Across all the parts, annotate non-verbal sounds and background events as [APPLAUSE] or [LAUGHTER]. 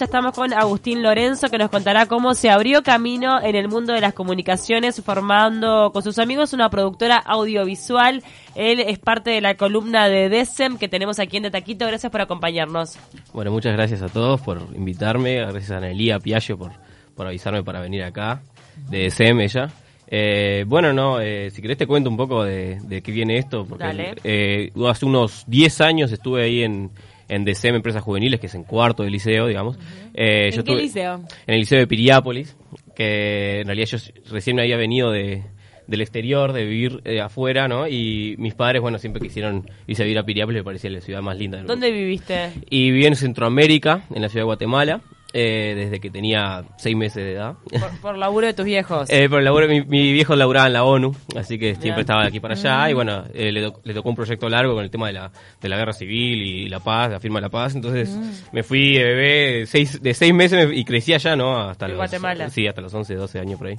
Ya estamos con Agustín Lorenzo que nos contará cómo se abrió camino en el mundo de las comunicaciones formando con sus amigos una productora audiovisual. Él es parte de la columna de DESEM que tenemos aquí en De Taquito. Gracias por acompañarnos. Bueno, muchas gracias a todos por invitarme. Gracias a Nelía Piaggio por, por avisarme para venir acá. De DESEM ella. Eh, bueno, no, eh, si querés te cuento un poco de, de qué viene esto. Porque Dale. eh, hace unos 10 años estuve ahí en, en DCM Empresas Juveniles, que es en cuarto del liceo, digamos. Eh, ¿En yo qué estuve- liceo? En el liceo de Piriápolis, que en realidad yo recién me había venido de, del exterior, de vivir eh, afuera, ¿no? Y mis padres, bueno, siempre quisieron irse a vivir a Piriápolis, me parecía la ciudad más linda del mundo. ¿Dónde viviste? Y viví en Centroamérica, en la ciudad de Guatemala, eh, desde que tenía seis meses de edad. Por, por laburo de tus viejos. [LAUGHS] Eh, el laburo- mi, mi viejo laburaba en la ONU, así que Bien. siempre estaba de aquí para allá. Y bueno, eh, le, le tocó un proyecto largo con el tema de la, de la guerra civil y la paz, la firma de la paz. Entonces me fui de bebé seis, de seis meses me- y crecí allá, ¿no? Hasta En los, Guatemala. Sí, hasta los 11, 12 años por ahí.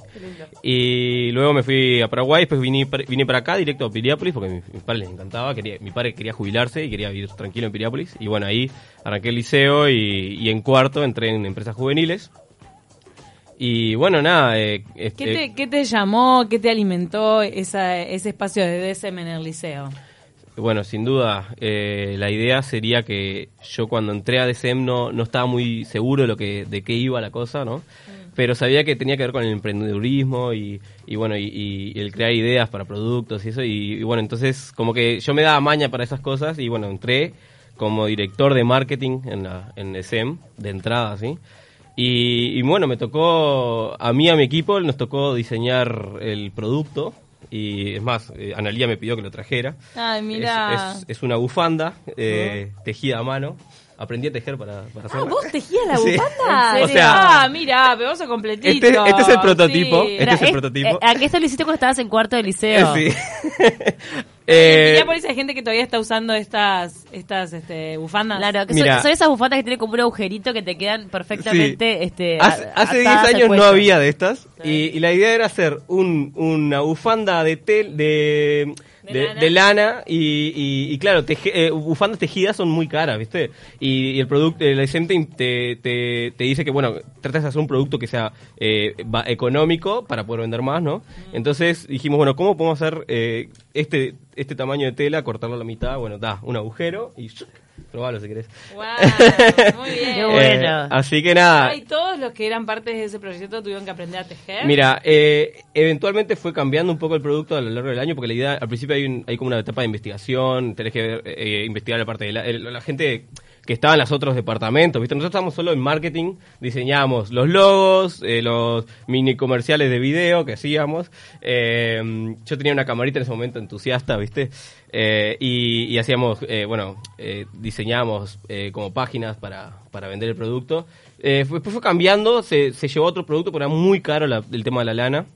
Y luego me fui a Paraguay, después vine, vine para acá, directo a Piriápolis, porque a mi- mis padres les encantaba. Quería, mi padre quería jubilarse y quería vivir tranquilo en Piriápolis. Y bueno, ahí arranqué el liceo y, y en cuarto entré en empresas juveniles. Y bueno, nada. eh, ¿Qué este- te, qué te llamó, qué te alimentó esa, ese espacio de DSM en el liceo? Bueno, sin duda, eh, la idea sería que yo cuando entré a DCM no, no estaba muy seguro de, lo que, de qué iba la cosa, ¿no? Pero sabía que tenía que ver con el emprendedurismo y, y bueno, y, y el crear ideas para productos y eso. Y, y bueno, entonces como que yo me daba maña para esas cosas y bueno, entré como director de marketing en, la, en DCM, de entrada, ¿sí? Y, y bueno, me tocó, a mí, a mi equipo, nos tocó diseñar el producto. Y es más, eh, Analía me pidió que lo trajera. Ay, mira. Es, es- es una bufanda eh, tejida a mano. Aprendí a tejer para, para Ah. ¿vos tejías la [LAUGHS] Sí. bufanda? ¿En serio? O sea- ah, mira, sos completito. Este- este es el prototipo. Sí. Este es el Eh, prototipo. eh, ¿A qué esto lo hiciste cuando estabas en cuarto de liceo? Sí. [LAUGHS] Eh, Minneapolis hay gente que todavía está usando estas, estas este, bufandas. Claro, que Mira. son, son esas bufandas que tienen como un agujerito que te quedan perfectamente Sí. este, hace a- hace 10 atadas al años no había de estas y, y la idea era hacer un, una bufanda de tel, de, De de, lana. de lana y, y- y claro, teje- eh, bufandas tejidas son muy caras, ¿viste? Y, y el producto, el decente te, te, te dice que, bueno, tratas de hacer un producto que sea eh, económico para poder vender más, ¿no? Entonces dijimos, bueno, ¿cómo podemos hacer eh, este, este tamaño de tela, cortarlo a la mitad? Bueno, da un agujero y probalo si querés. Wow, muy [LAUGHS] bien. Qué bueno. Eh, así que nada. Ay, todos los que eran parte de ese proyecto tuvieron que aprender a tejer. Mira, eh, eventualmente fue cambiando un poco el producto a lo largo del año, porque la idea, al principio hay, un- hay como una etapa de investigación, tenés que ver, eh, investigar la parte de la, el- la gente que estaba en los otros departamentos, ¿viste? Nosotros estábamos solo en marketing, diseñábamos los logos, eh, los mini comerciales de video que hacíamos. eh, yo tenía una camarita en ese momento entusiasta, ¿viste? Eh, y, hacíamos, bueno, diseñábamos como páginas para, para vender el producto. Después fue cambiando, se, se llevó otro producto, pero era muy caro el tema de la lana.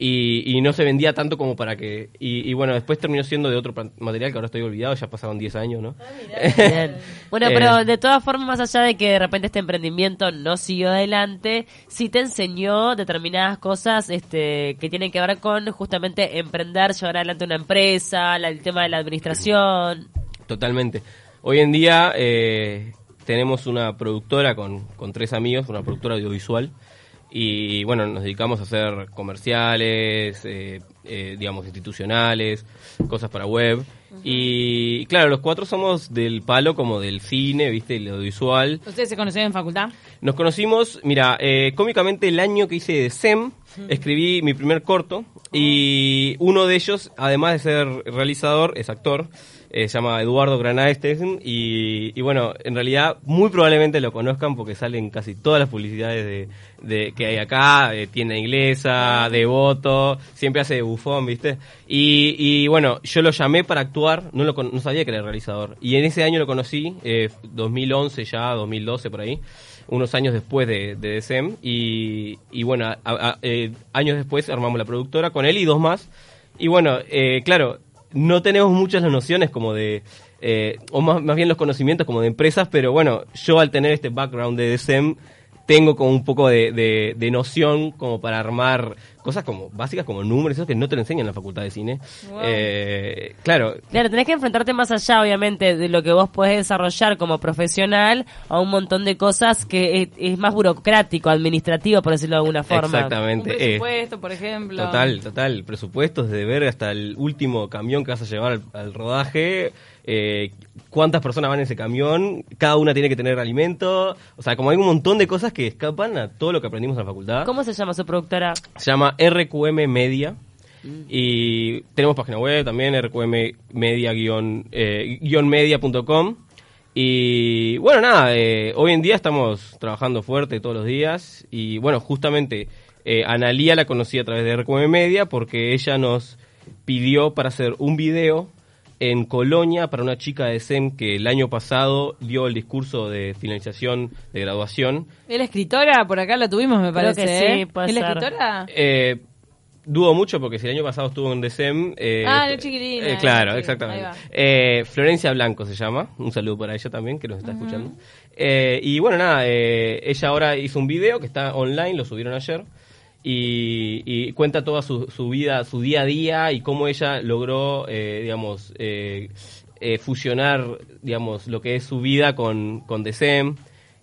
Y, y no se vendía tanto como para que... Y, y bueno, después terminó siendo de otro material que ahora estoy olvidado, ya pasaron 10 años, ¿no? [LAUGHS] Bien. Bueno, Eh, pero de todas formas, más allá de que de repente este emprendimiento no siguió adelante, sí te enseñó determinadas cosas este, que tienen que ver con justamente emprender, llevar adelante una empresa, la- el tema de la administración. Totalmente. Hoy en día eh, tenemos una productora con, con tres amigos, una productora audiovisual, y bueno, nos dedicamos a hacer comerciales, eh, eh, digamos, institucionales, cosas para web. Y claro, los cuatro somos del palo como del cine, viste, el audiovisual. ¿Ustedes se conocieron en facultad? Nos conocimos, mira, eh, cómicamente el año que hice de SEM, escribí mi primer corto y uno de ellos, además de ser realizador, es actor, eh, se llama Eduardo Granaestein y, y bueno, en realidad muy probablemente lo conozcan porque salen casi todas las publicidades de, de- que hay acá, de tienda inglesa, de voto, siempre hace de bufón, ¿viste? Y, y bueno, yo lo llamé para actuar, no, lo, no sabía que era realizador y en ese año lo conocí, eh, 2011 ya, 2012 por ahí unos años después de, de DSM y, y bueno, a- a- eh, años después armamos la productora con él y dos más. Y bueno, eh, claro, no tenemos muchas las nociones como de, eh, o más, más bien los conocimientos como de empresas, pero bueno, yo al tener este background de DSM tengo como un poco de, de- de noción como para armar cosas como básicas como números, eso que no te lo enseñan en la facultad de cine. Eh, claro, Claro, tenés que enfrentarte más allá, obviamente, de lo que vos podés desarrollar como profesional a un montón de cosas que es, es más burocrático, administrativo, por decirlo de alguna forma. Un exactamente. eh, presupuesto, por ejemplo. Total, total. Presupuestos de ver hasta el último camión que vas a llevar al, al rodaje. eh, cuántas personas van en ese camión. Cada una tiene que tener alimento. O sea, como hay un montón de cosas que escapan a todo lo que aprendimos en la facultad. ¿Cómo se llama su productora? Se llama RQM Media. Y tenemos página web también, rqmmedia-media.com. Y bueno, nada, eh, hoy en día estamos trabajando fuerte todos los días. Y bueno, justamente eh, Analía la conocí a través de RQM Media porque ella nos pidió para hacer un video en Colonia para una chica de SEM que el año pasado dio el discurso de finalización de graduación. ¿Es la escritora? Por acá la tuvimos, me Creo parece. que sí, ¿eh? puede ¿Es la ser. escritora? Eh, dudo mucho porque si el año pasado estuvo en DSEM. Eh, Ah, no, chiquilina, eh, claro, exactamente. Eh, Florencia Blanco se llama. Un saludo para ella también, que nos está escuchando. Eh, y bueno, nada, eh, ella ahora hizo un video que está online, lo subieron ayer. Y, y cuenta toda su, su vida, su día a día y cómo ella logró, eh, digamos, eh, eh, fusionar, digamos, lo que es su vida con, con.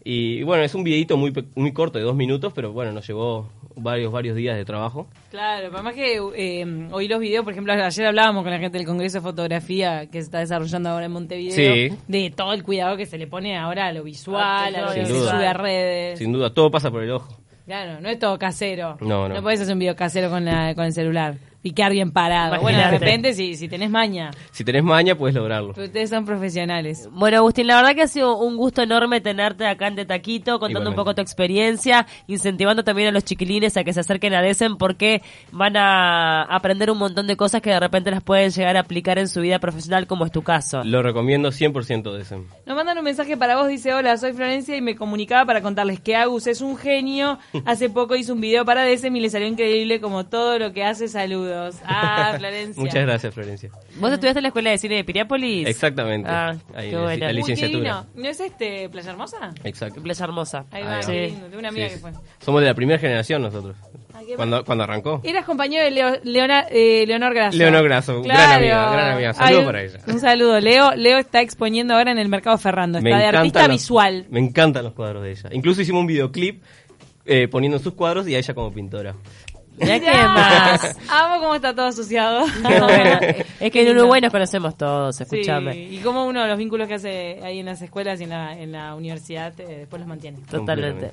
Y bueno, es un videito muy, pe- muy corto, de dos minutos, pero bueno, nos llevó varios, varios días de trabajo. Claro, además que eh, oí los videos, por ejemplo, ayer hablábamos con la gente del Congreso de Fotografía que se está desarrollando ahora en Montevideo, Sí. de todo el cuidado que se le pone ahora a lo visual, a lo que se sube a redes. Sin duda, todo pasa por el ojo. Claro, no es todo casero. No, no. No puedes hacer un video casero con, la, con el celular y quedar bien parado. Bueno, de repente, si, si tenés maña, Si tenés maña, puedes lograrlo. pero ustedes son profesionales. Bueno, Agustín, la verdad que ha sido un gusto enorme tenerte acá en De Taquito, contando un poco tu experiencia, incentivando también a los chiquilines a que se acerquen a DESEM porque van a aprender un montón de cosas que de repente las pueden llegar a aplicar en su vida profesional, como es tu caso. Lo recomiendo 100% de ese. Nos mandan un mensaje para vos, dice, hola, soy Florencia y me comunicaba para contarles que Agus es un genio. [LAUGHS] Hace poco hizo un video para DSM y le salió increíble como todo lo que hace. Saludos. Ah, [LAUGHS] Florencia. Muchas gracias, Florencia. ¿Vos estudiaste en la Escuela de Cine de Piriápolis? Exactamente. Ah, Ahí, qué la- bueno. la Uy, qué licenciatura. divino. ¿No es este Playa Hermosa? Exacto. Playa Hermosa. Ahí va, qué lindo. Tengo una amiga que fue. Somos de la primera generación nosotros. Cuando, cuando arrancó. Eras compañero de Leo- Leona- eh, Leonor Grasso. Leonor Grasso, gran amiga, gran amiga. Saludo Ay, para ella. Un saludo. Leo, Leo está exponiendo ahora en el mercado Ferrando. Está de encantan artista los- visual. Me encantan los cuadros de ella. Incluso hicimos un videoclip eh, poniendo sus cuadros y a ella como pintora. Mirá qué más. Amo cómo está todo asociado. [LAUGHS] Qué bueno. [LAUGHS] Es que en. Uruguay nos conocemos todos, Sí, escúchame. y como uno de los vínculos que hace ahí en las escuelas y en la, en la universidad eh, después los mantiene. Totalmente.